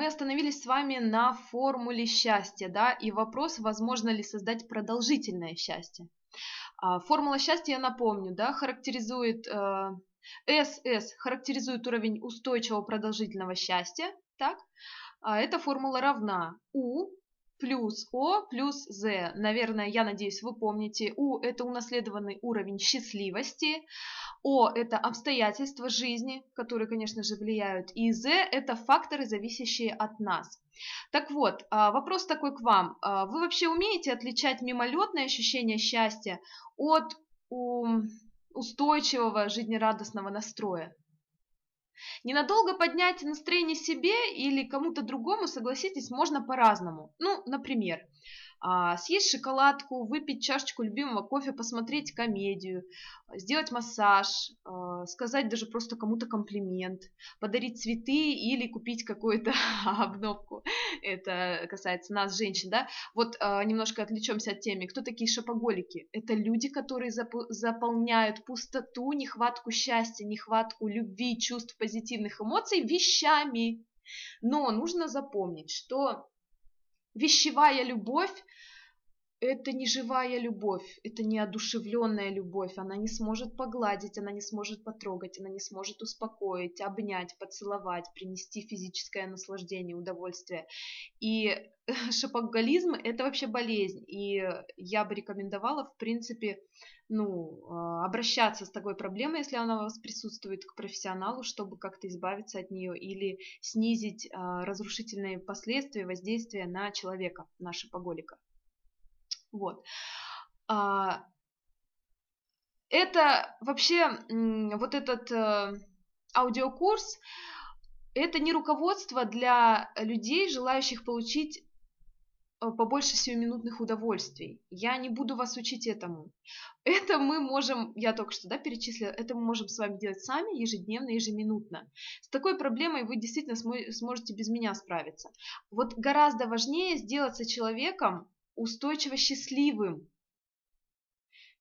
мы остановились с вами на формуле счастья, да, и вопрос, возможно ли создать продолжительное счастье. А, формула счастья, я напомню, да, характеризует э, СС характеризует уровень устойчивого продолжительного счастья, так? А эта формула равна У плюс О плюс З. Наверное, я надеюсь, вы помните. У – это унаследованный уровень счастливости. О – это обстоятельства жизни, которые, конечно же, влияют. И З – это факторы, зависящие от нас. Так вот, а, вопрос такой к вам. А, вы вообще умеете отличать мимолетное ощущение счастья от устойчивого жизнерадостного настроя? Ненадолго поднять настроение себе или кому-то другому, согласитесь, можно по-разному. Ну, например, съесть шоколадку, выпить чашечку любимого кофе, посмотреть комедию, сделать массаж, а, сказать даже просто кому-то комплимент, подарить цветы или купить какую-то обновку. Это касается нас, женщин, да? Вот а, немножко отвлечемся от темы. Кто такие шопоголики? Это люди, которые заполняют пустоту, нехватку счастья, нехватку любви, чувств, позитивных эмоций вещами. Но нужно запомнить, что Вещевая любовь – это не живая любовь, это не одушевленная любовь. Она не сможет погладить, она не сможет потрогать, она не сможет успокоить, обнять, поцеловать, принести физическое наслаждение, удовольствие. И шопоголизм – это вообще болезнь. И я бы рекомендовала, в принципе, ну, а, обращаться с такой проблемой, если она у вас присутствует, к профессионалу, чтобы как-то избавиться от нее или снизить а, разрушительные последствия воздействия на человека, на шопоголика. Вот. А, это вообще, вот этот э, аудиокурс, это не руководство для людей, желающих получить Э, побольше сиюминутных удовольствий. Я не буду вас учить этому. Это мы можем, я только что да, перечислила, это мы можем с вами делать сами ежедневно, ежеминутно. С такой проблемой вы действительно сможете без меня справиться. Вот гораздо важнее сделаться человеком устойчиво счастливым,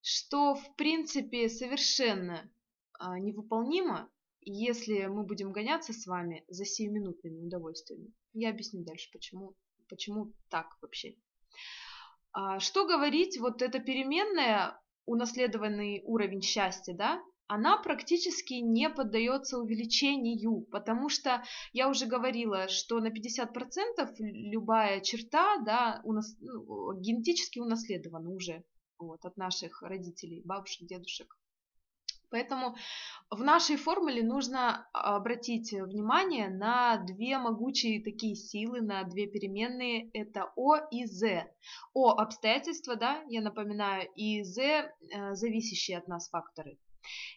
что в принципе совершенно а, невыполнимо, если мы будем гоняться с вами за сиюминутными удовольствиями. Я объясню дальше, почему Почему так вообще? А, что говорить, вот эта переменная, унаследованный уровень счастья, да, она практически не поддается увеличению, потому что я уже говорила, что на 50% любая черта да, у нас, ну, генетически унаследована уже вот, от наших родителей, бабушек, дедушек. Поэтому в нашей формуле нужно обратить внимание на две могучие такие силы, на две переменные. Это О и З. О – обстоятельства, да, я напоминаю, и З э, – зависящие от нас факторы.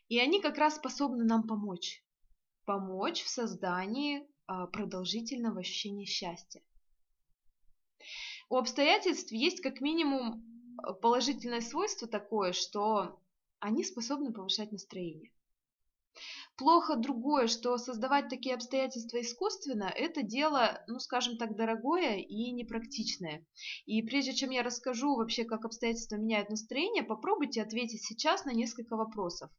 И они как раз способны нам помочь. Помочь в создании а, продолжительного ощущения счастья. У обстоятельств есть как минимум положительное свойство такое, что они способны повышать настроение. Плохо другое, что создавать такие обстоятельства искусственно – это дело, ну скажем так, дорогое и непрактичное. И прежде чем я расскажу вообще, как обстоятельства меняют настроение, попробуйте ответить сейчас на несколько вопросов.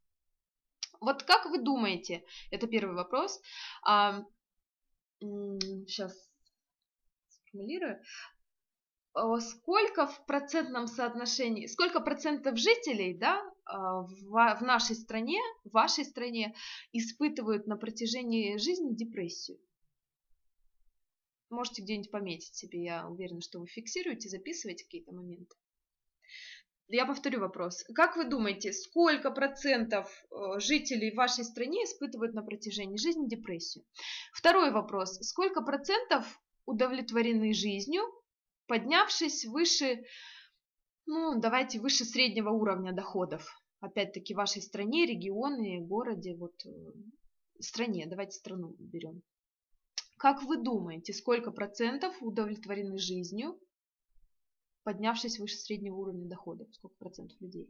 Вот как вы думаете, это первый вопрос, а, сейчас сформулирую, сколько в процентном соотношении, сколько процентов жителей да, в, в нашей стране, в вашей стране испытывают на протяжении жизни депрессию? Можете где-нибудь пометить себе, я уверена, что вы фиксируете, записываете какие-то моменты. Я повторю вопрос. Как вы думаете, сколько процентов э, жителей вашей стране испытывают на протяжении жизни депрессию? Второй вопрос. Сколько процентов удовлетворены жизнью, поднявшись выше, ну, давайте выше среднего уровня доходов. Опять-таки в вашей стране, регионе, городе, вот э, стране, давайте страну берем. Как вы думаете, сколько процентов удовлетворены жизнью, поднявшись выше среднего уровня доходов? Сколько процентов людей?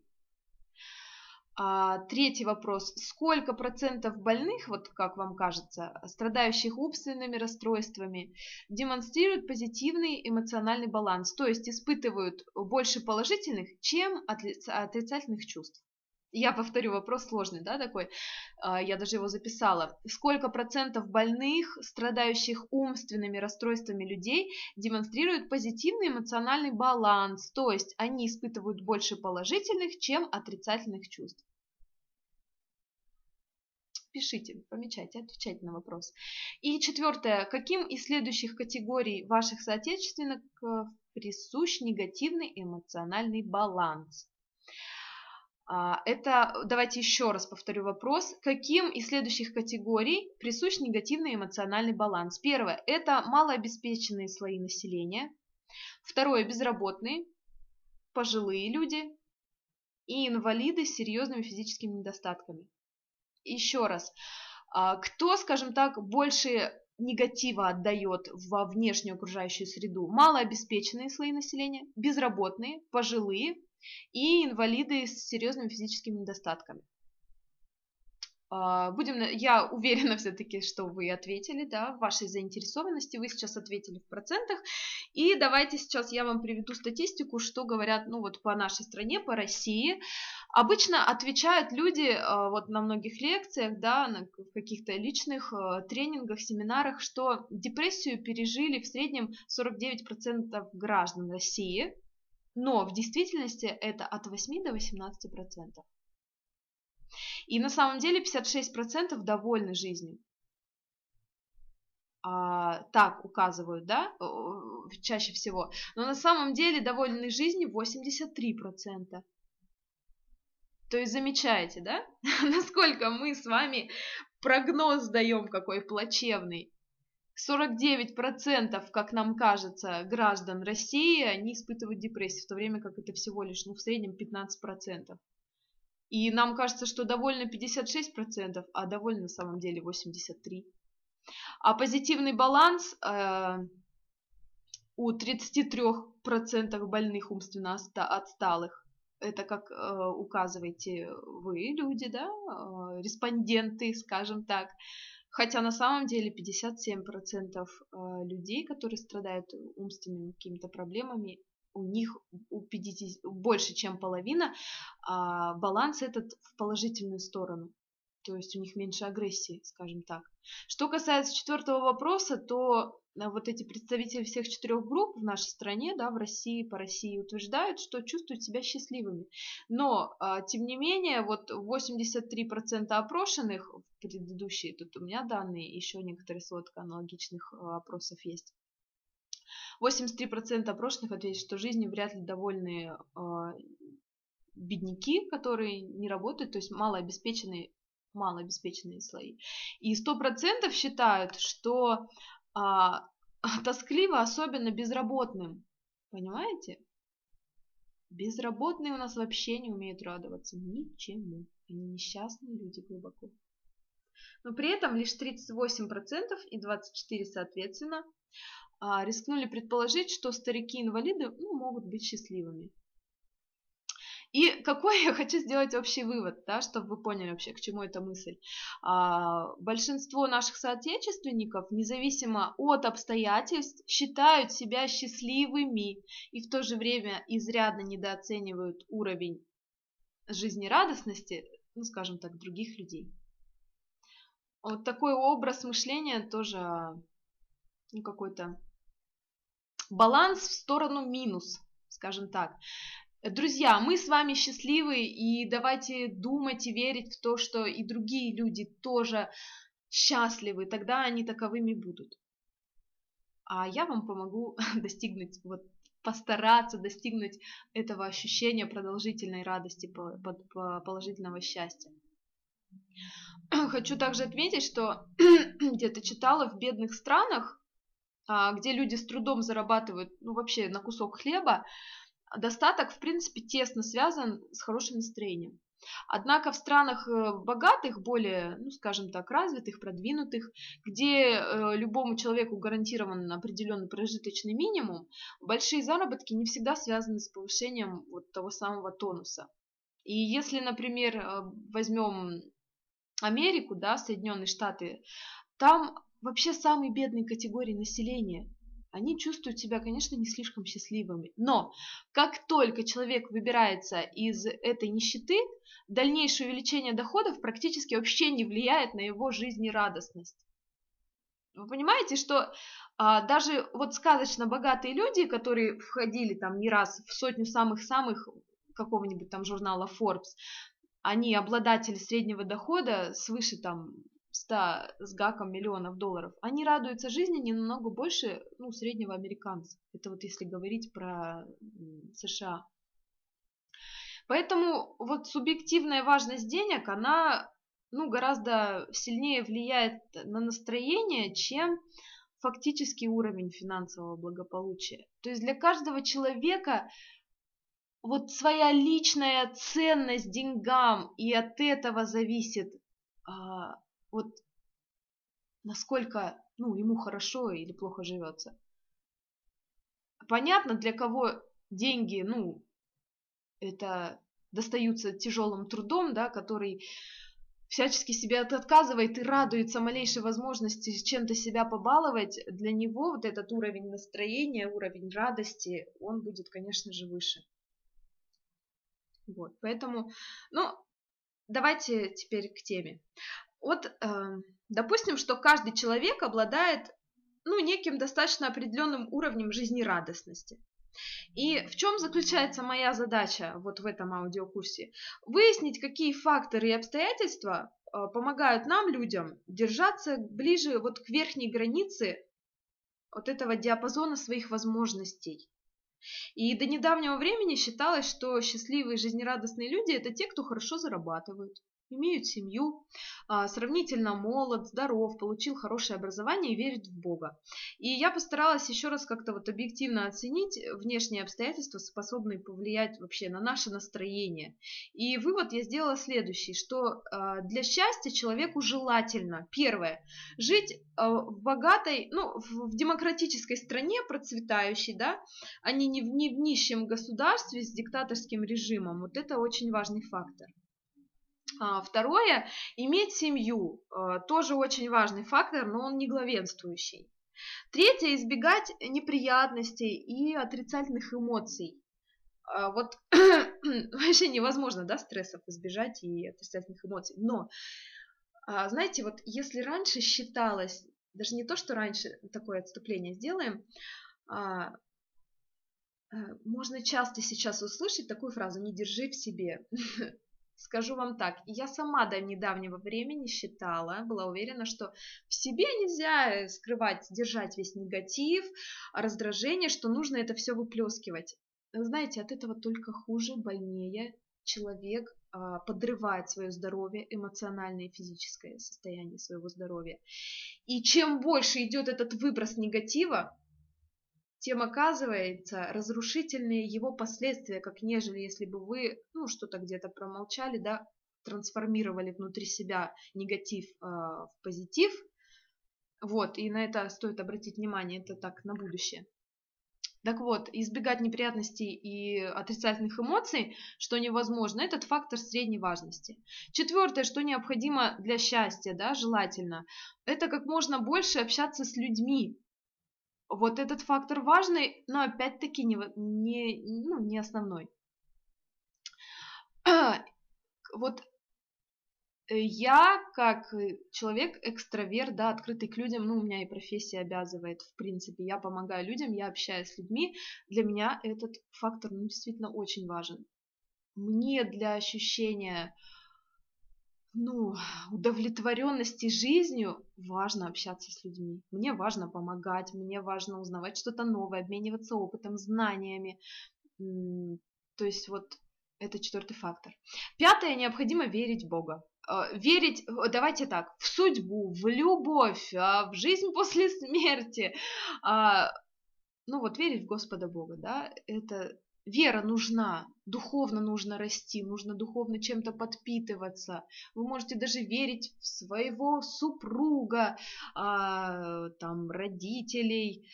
А, третий вопрос. Сколько процентов больных, вот как вам кажется, страдающих умственными расстройствами, демонстрируют позитивный эмоциональный баланс, то есть испытывают больше положительных, чем отрицательных чувств? Я повторю, вопрос сложный, да, такой, а, я даже его записала. Сколько процентов больных, страдающих умственными расстройствами людей демонстрируют позитивный эмоциональный баланс, то есть они испытывают больше положительных, чем отрицательных чувств? Пишите, помечайте, отвечайте на вопрос. И четвертое. Каким из следующих категорий ваших соотечественников присущ негативный эмоциональный баланс? А, это, давайте еще раз повторю вопрос. Каким из следующих категорий присущ негативный эмоциональный баланс? Первое – это малообеспеченные слои населения. Второе – безработные, пожилые люди и инвалиды с серьезными физическими недостатками. Еще раз. А, кто, скажем так, больше негатива отдает во внешнюю окружающую среду? Малообеспеченные слои населения, безработные, пожилые и инвалиды с серьезными физическими недостатками. А, будем, я уверена все-таки, что вы ответили, да, в вашей заинтересованности, вы сейчас ответили в процентах. И давайте сейчас я вам приведу статистику, что говорят, ну вот по нашей стране, по России. Обычно отвечают люди а, вот на многих лекциях, да, на каких-то личных а, тренингах, семинарах, что депрессию пережили в среднем 49% граждан России, но в действительности это от 8 до 18 процентов. И на самом деле 56 процентов довольны жизнью. А, так указывают, да, чаще всего. Но на самом деле довольны жизнью 83 процента. То есть замечаете, да, насколько мы с вами прогноз даем какой плачевный. 49%, как нам кажется, граждан России, они испытывают депрессию, в то время как это всего лишь, ну, в среднем 15%. И нам кажется, что довольно 56%, а довольно на самом деле 83%. А позитивный баланс э, у 33% больных умственно отсталых, это как э, указываете вы, люди, да, э, респонденты, скажем так, Хотя на самом деле 57% э, людей, которые страдают умственными какими-то проблемами, у них у 50, больше, чем половина, а баланс этот в положительную сторону то есть у них меньше агрессии, скажем так. Что касается четвертого вопроса, то вот эти представители всех четырех групп в нашей стране, да, в России, по России, утверждают, что чувствуют себя счастливыми. Но, а, тем не менее, вот 83% опрошенных в предыдущие, тут у меня данные, еще некоторые сводка аналогичных а, опросов есть, 83% опрошенных ответили, что жизнью вряд ли довольны э, бедняки, которые не работают, то есть малообеспеченные малообеспеченные слои. И сто процентов считают, что а, тоскливо особенно безработным. Понимаете? Безработные у нас вообще не умеют радоваться ничему. Они несчастные люди глубоко. Но при этом лишь 38% и 24% соответственно а, рискнули предположить, что старики-инвалиды ну, могут быть счастливыми. И какой я хочу сделать общий вывод, да, чтобы вы поняли вообще, к чему эта мысль. А, большинство наших соотечественников, независимо от обстоятельств, считают себя счастливыми и в то же время изрядно недооценивают уровень жизнерадостности, ну, скажем так, других людей. Вот такой образ мышления тоже ну, какой-то баланс в сторону минус, скажем так. Друзья, мы с вами счастливы, и давайте думать и верить в то, что и другие люди тоже счастливы, тогда они таковыми будут. А я вам помогу достигнуть, вот постараться достигнуть этого ощущения продолжительной радости, положительного счастья. Хочу также отметить, что где-то читала в бедных странах, а, где люди с трудом зарабатывают, ну вообще на кусок хлеба, достаток, в принципе, тесно связан с хорошим настроением. Однако в странах э, богатых, более, ну, скажем так, развитых, продвинутых, где э, любому человеку гарантирован определенный прожиточный минимум, большие заработки не всегда связаны с повышением вот того самого тонуса. И если, например, э, возьмем Америку, да, Соединенные Штаты, там вообще самые бедные категории населения – они чувствуют себя, конечно, не слишком счастливыми. Но как только человек выбирается из этой нищеты, дальнейшее увеличение доходов практически вообще не влияет на его жизнерадостность. Вы понимаете, что а, даже вот сказочно богатые люди, которые входили там не раз в сотню самых-самых какого-нибудь там журнала Forbes, они обладатели среднего дохода свыше там 100 с гаком миллионов долларов, они радуются жизни не намного больше ну, среднего американца. Это вот если говорить про США. Поэтому вот субъективная важность денег, она ну, гораздо сильнее влияет на настроение, чем фактический уровень финансового благополучия. То есть для каждого человека вот своя личная ценность деньгам, и от этого зависит а, вот насколько ну, ему хорошо или плохо живется. Понятно, для кого деньги, ну, это достаются тяжелым трудом, да, который всячески себя отказывает и радуется малейшей возможности чем-то себя побаловать, для него вот этот уровень настроения, уровень радости, он будет, конечно же, выше. Вот, поэтому, ну, давайте теперь к теме. Вот, э, допустим, что каждый человек обладает ну, неким достаточно определенным уровнем жизнерадостности. И в чем заключается моя задача вот в этом аудиокурсе? Выяснить, какие факторы и обстоятельства э, помогают нам, людям, держаться ближе вот к верхней границе вот этого диапазона своих возможностей. И до недавнего времени считалось, что счастливые жизнерадостные люди – это те, кто хорошо зарабатывают, имеют семью, а, сравнительно молод, здоров, получил хорошее образование и верит в Бога. И я постаралась еще раз как-то вот объективно оценить внешние обстоятельства, способные повлиять вообще на наше настроение. И вывод я сделала следующий, что а, для счастья человеку желательно, первое, жить а, в богатой, ну, в демократической стране процветающей, да, а не в, не в нищем государстве с диктаторским режимом. Вот это очень важный фактор. А, второе, иметь семью, а, тоже очень важный фактор, но он не главенствующий. Третье, избегать неприятностей и отрицательных эмоций. А, вот вообще невозможно, да, стрессов избежать и отрицательных эмоций. Но, знаете, вот если раньше считалось, даже не то, что раньше такое отступление сделаем, можно часто сейчас услышать такую фразу «не держи в себе». Скажу вам так, я сама до недавнего времени считала, была уверена, что в себе нельзя скрывать, держать весь негатив, раздражение, что нужно это все выплескивать. Знаете, от этого только хуже, больнее человек а, подрывает свое здоровье, эмоциональное и физическое состояние своего здоровья. И чем больше идет этот выброс негатива, тем оказывается разрушительные его последствия, как нежели если бы вы, ну, что-то где-то промолчали, да, трансформировали внутри себя негатив э, в позитив. Вот, и на это стоит обратить внимание, это так на будущее. Так вот, избегать неприятностей и отрицательных эмоций, что невозможно, этот фактор средней важности. Четвертое, что необходимо для счастья, да, желательно, это как можно больше общаться с людьми, вот этот фактор важный, но опять-таки не, не, ну, не основной. Вот э, я, как человек экстраверт, да, открытый к людям, ну, у меня и профессия обязывает, в принципе, я помогаю людям, я общаюсь с людьми, для меня этот фактор, ну, действительно очень важен. Мне для ощущения ну, удовлетворенности жизнью важно общаться с людьми. Мне важно помогать, мне важно узнавать что-то новое, обмениваться опытом, знаниями. То есть вот это четвертый фактор. Пятое, необходимо верить в Бога. А, верить, давайте так, в судьбу, в любовь, а, в жизнь после смерти. А, ну вот верить в Господа Бога, да, это Вера нужна, духовно нужно расти, нужно духовно чем-то подпитываться. Вы можете даже верить в своего супруга, а, там, родителей,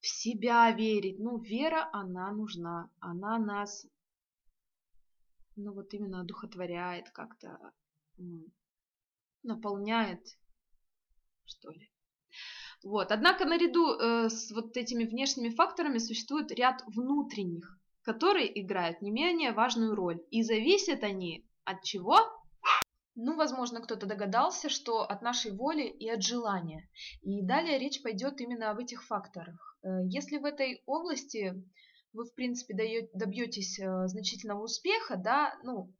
в себя верить. Ну, вера, она нужна, она нас, ну, вот именно одухотворяет как-то, наполняет, что ли. Вот. Однако наряду э, с вот этими внешними факторами существует ряд внутренних, которые играют не менее важную роль. И зависят они от чего? Ну, возможно, кто-то догадался, что от нашей воли и от желания. И далее речь пойдет именно об этих факторах. Э, если в этой области вы, в принципе, добьетесь э, значительного успеха, да, ну,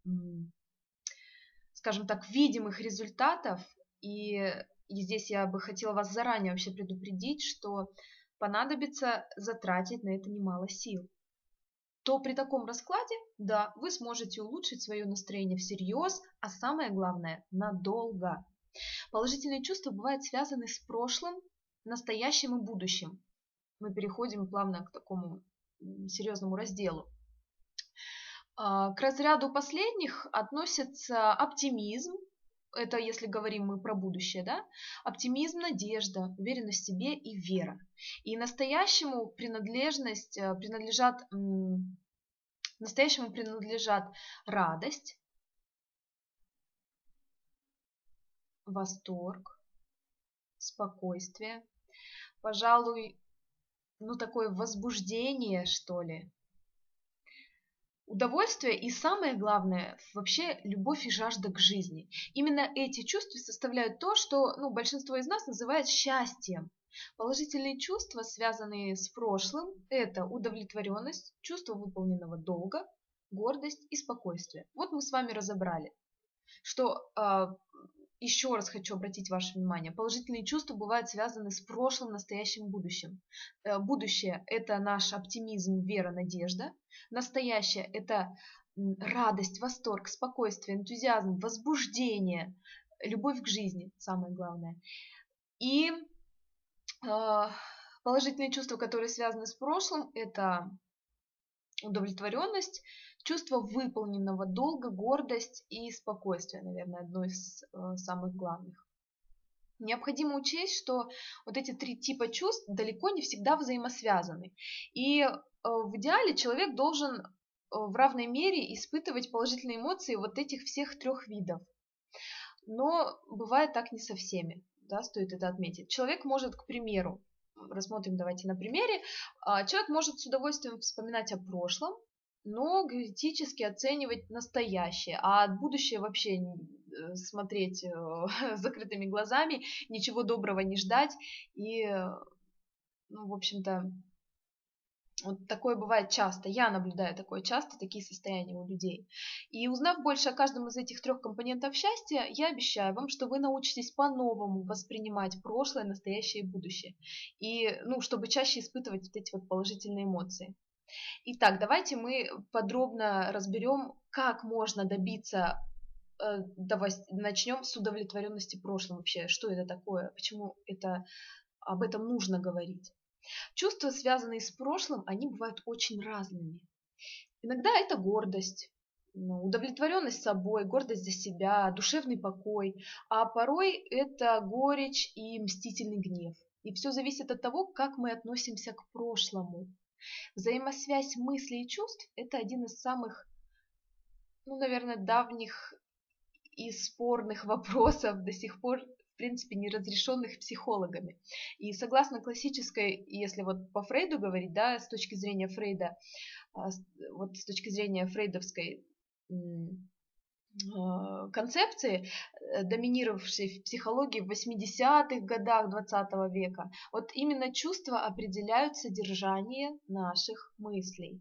скажем так, видимых результатов, и, и здесь я бы хотела вас заранее вообще предупредить, что понадобится затратить на это немало сил то при таком раскладе, да, вы сможете улучшить свое настроение всерьез, а самое главное – надолго. Положительные чувства бывают связаны с прошлым, настоящим и будущим. Мы переходим плавно к такому серьезному разделу. А, к разряду последних относятся оптимизм, это если говорим мы про будущее, да, оптимизм, надежда, уверенность в себе и вера. И настоящему принадлежность, э, принадлежат, настоящему принадлежат радость, восторг, спокойствие, пожалуй, ну такое возбуждение, что ли, Удовольствие и самое главное, вообще любовь и жажда к жизни. Именно эти чувства составляют то, что ну, большинство из нас называет счастьем. Положительные чувства, связанные с прошлым, это удовлетворенность, чувство выполненного долга, гордость и спокойствие. Вот мы с вами разобрали, что э, еще раз хочу обратить ваше внимание, положительные чувства бывают связаны с прошлым, настоящим, будущим. Э, будущее – это наш оптимизм, вера, надежда. Настоящее – это радость, восторг, спокойствие, энтузиазм, возбуждение, любовь к жизни, самое главное. И э, положительные чувства, которые связаны с прошлым, это удовлетворенность, чувство выполненного долга, гордость и спокойствие, наверное, одно из э, самых главных. Необходимо учесть, что вот эти три типа чувств далеко не всегда взаимосвязаны. И э, в идеале человек должен э, в равной мере испытывать положительные эмоции вот этих всех трех видов. Но бывает так не со всеми, да, стоит это отметить. Человек может, к примеру, рассмотрим давайте на примере, а, человек может с удовольствием вспоминать о прошлом, но критически оценивать настоящее, а будущее вообще э, смотреть э, закрытыми глазами, ничего доброго не ждать и, ну, в общем-то, вот такое бывает часто. Я наблюдаю такое часто, такие состояния у людей. И узнав больше о каждом из этих трех компонентов счастья, я обещаю вам, что вы научитесь по-новому воспринимать прошлое, настоящее и будущее. И, ну, чтобы чаще испытывать вот эти вот положительные эмоции. Итак, давайте мы подробно разберем, как можно добиться э, начнем с удовлетворенности прошлым вообще. Что это такое? Почему это, об этом нужно говорить? Чувства, связанные с прошлым, они бывают очень разными. Иногда это гордость, ну, удовлетворенность собой, гордость за себя, душевный покой, а порой это горечь и мстительный гнев. И все зависит от того, как мы относимся к прошлому. Взаимосвязь мыслей и чувств – это один из самых, ну, наверное, давних и спорных вопросов до сих пор, в принципе, неразрешенных психологами. И согласно классической, если вот по Фрейду говорить, да, с точки зрения Фрейда, а, вот с точки зрения фрейдовской концепции, э, доминировавшей в психологии в 80-х годах 20 века, вот именно чувства определяют содержание наших мыслей.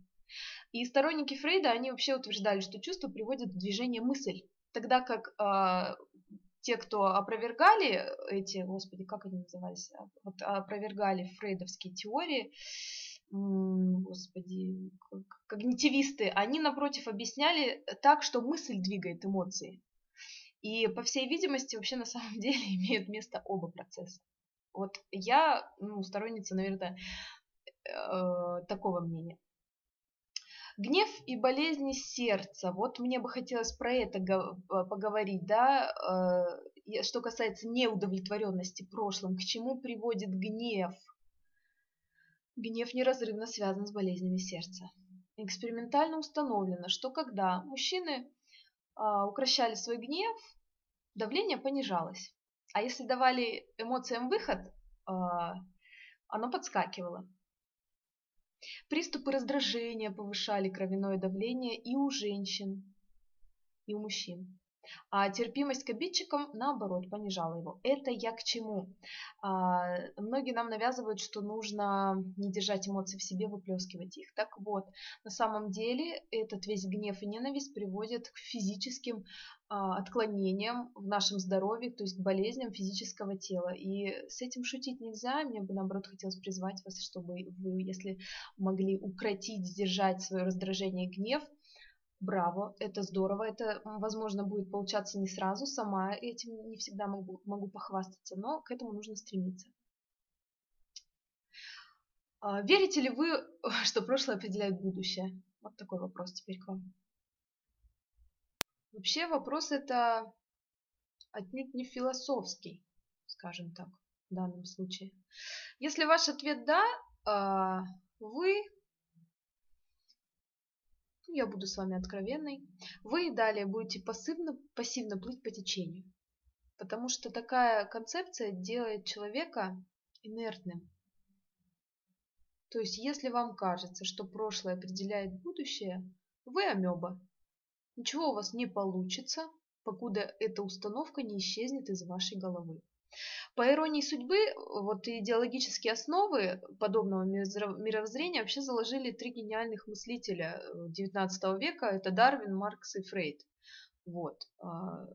И сторонники Фрейда, они вообще утверждали, что чувства приводят в движение мысль, тогда как э, те, кто опровергали эти, господи, как они назывались, вот опровергали фрейдовские теории, господи, когнитивисты, они, напротив, объясняли так, что мысль двигает эмоции. И, по всей видимости, вообще на самом деле имеют место оба процесса. Вот я, ну, сторонница, наверное, э, такого мнения. Гнев и болезни сердца. Вот мне бы хотелось про это поговорить, да, э, что касается неудовлетворенности прошлым, к чему приводит гнев – Гнев неразрывно связан с болезнями сердца. Экспериментально установлено, что когда мужчины а, укращали свой гнев, давление понижалось. А если давали эмоциям выход, а, оно подскакивало. Приступы раздражения повышали кровяное давление и у женщин, и у мужчин. А терпимость к обидчикам, наоборот, понижала его. Это я к чему? А, многие нам навязывают, что нужно не держать эмоции в себе, выплескивать их. Так вот, на самом деле этот весь гнев и ненависть приводят к физическим а, отклонениям в нашем здоровье, то есть к болезням физического тела. И с этим шутить нельзя. Мне бы, наоборот, хотелось призвать вас, чтобы вы, если могли укротить, сдержать свое раздражение и гнев – Браво, это здорово, это, возможно, будет получаться не сразу, сама этим не всегда могу, могу похвастаться, но к этому нужно стремиться. А, верите ли вы, что прошлое определяет будущее? Вот такой вопрос теперь к вам. Вообще вопрос это отнюдь не философский, скажем так, в данном случае. Если ваш ответ «да», а, вы я буду с вами откровенной, вы далее будете пассивно, пассивно плыть по течению. Потому что такая концепция делает человека инертным. То есть, если вам кажется, что прошлое определяет будущее, вы амеба. Ничего у вас не получится, покуда эта установка не исчезнет из вашей головы. По иронии судьбы, вот идеологические основы подобного мировоззрения вообще заложили три гениальных мыслителя XIX э, века. Это Дарвин, Маркс и Фрейд. Вот. А,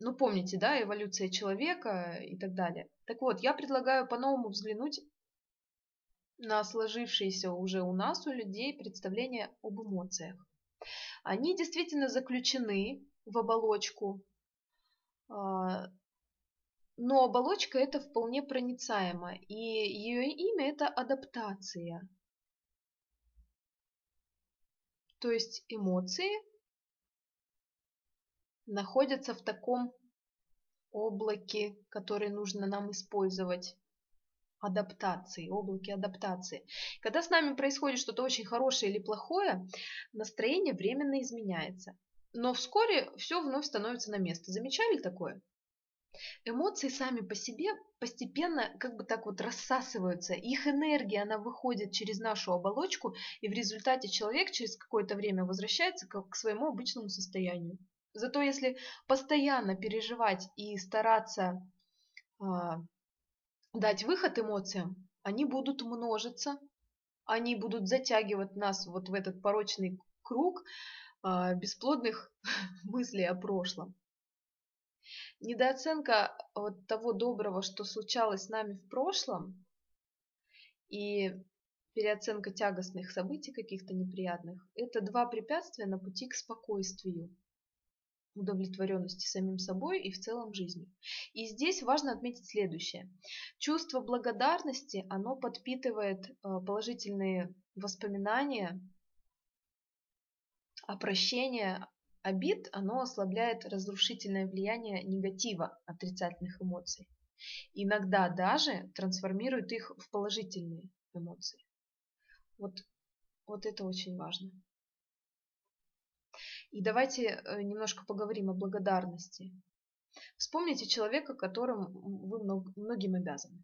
ну, помните, да, эволюция человека и так далее. Так вот, я предлагаю по-новому взглянуть на сложившиеся уже у нас, у людей, представления об эмоциях. Они действительно заключены в оболочку, а, но оболочка это вполне проницаема, и ее имя это адаптация. То есть эмоции находятся в таком облаке, который нужно нам использовать адаптации, облаке адаптации. Когда с нами происходит что-то очень хорошее или плохое, настроение временно изменяется. Но вскоре все вновь становится на место. Замечали такое? Эмоции сами по себе постепенно как бы так вот рассасываются. Их энергия, она выходит через нашу оболочку, и в результате человек через какое-то время возвращается к, своему обычному состоянию. Зато если постоянно переживать и стараться э, дать выход эмоциям, они будут множиться, они будут затягивать нас вот в этот порочный круг э, бесплодных мыслей о прошлом. Недооценка вот того доброго, что случалось с нами в прошлом, и переоценка тягостных событий каких-то неприятных – это два препятствия на пути к спокойствию, удовлетворенности самим собой и в целом жизнью. И здесь важно отметить следующее. Чувство благодарности, оно подпитывает э, положительные воспоминания, а прощение обид, оно ослабляет разрушительное влияние негатива, отрицательных эмоций. Иногда даже трансформирует их в положительные эмоции. Вот, вот это очень важно. И давайте э, немножко поговорим о благодарности. Вспомните человека, которым вы многим обязаны,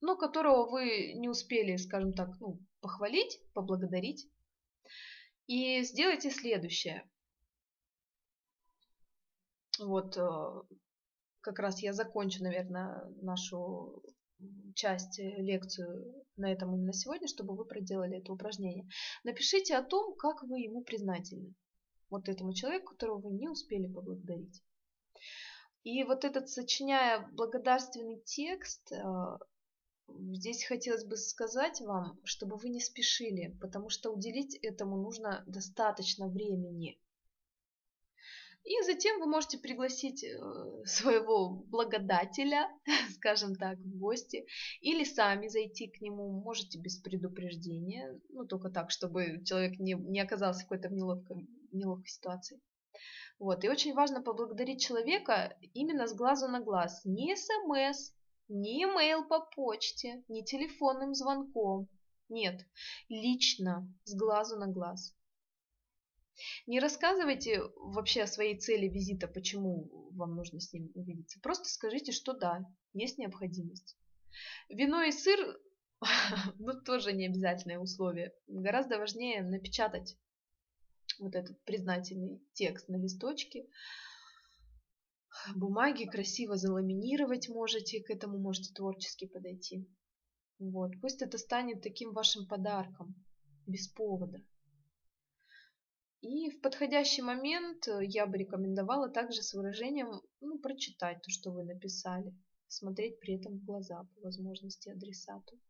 но которого вы не успели, скажем так, ну, похвалить, поблагодарить. И сделайте следующее. Вот э, как раз я закончу, наверное, нашу часть, э, лекцию на этом именно сегодня, чтобы вы проделали это упражнение. Напишите о том, как вы ему признательны. Вот этому человеку, которого вы не успели поблагодарить. И вот этот, сочиняя благодарственный текст, э, здесь хотелось бы сказать вам, чтобы вы не спешили, потому что уделить этому нужно достаточно времени. И затем вы можете пригласить э, своего благодателя, скажем так, в гости, или сами зайти к нему, можете без предупреждения, ну только так, чтобы человек не, не оказался в какой-то неловкой, неловкой ситуации. Вот. И очень важно поблагодарить человека именно с глазу на глаз. Не смс, не имейл по почте, не телефонным звонком. Нет, лично, с глазу на глаз. Не рассказывайте вообще о своей цели визита, почему вам нужно с ним увидеться. Просто скажите, что да, есть необходимость. Вино и сыр, ну тоже не обязательное условие. Гораздо важнее напечатать вот этот признательный текст на листочке, бумаги красиво заламинировать можете, к этому можете творчески подойти. Вот, пусть это станет таким вашим подарком, без повода. И в подходящий момент э, я бы рекомендовала также с выражением ну, прочитать то, что вы написали, смотреть при этом в глаза по возможности адресату.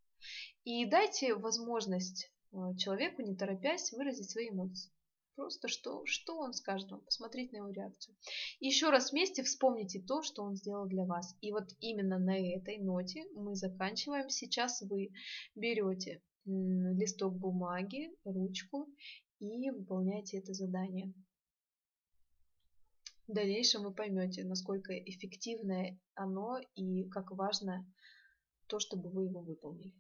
И дайте возможность э, человеку, не торопясь, выразить свои эмоции. Просто что, что он скажет вам, посмотреть на его реакцию. И еще раз вместе вспомните то, что он сделал для вас. И вот именно на этой ноте мы заканчиваем. Сейчас вы берете листок бумаги, ручку и выполняйте это задание. В дальнейшем вы поймете, насколько эффективное оно и как важно то, чтобы вы его выполнили.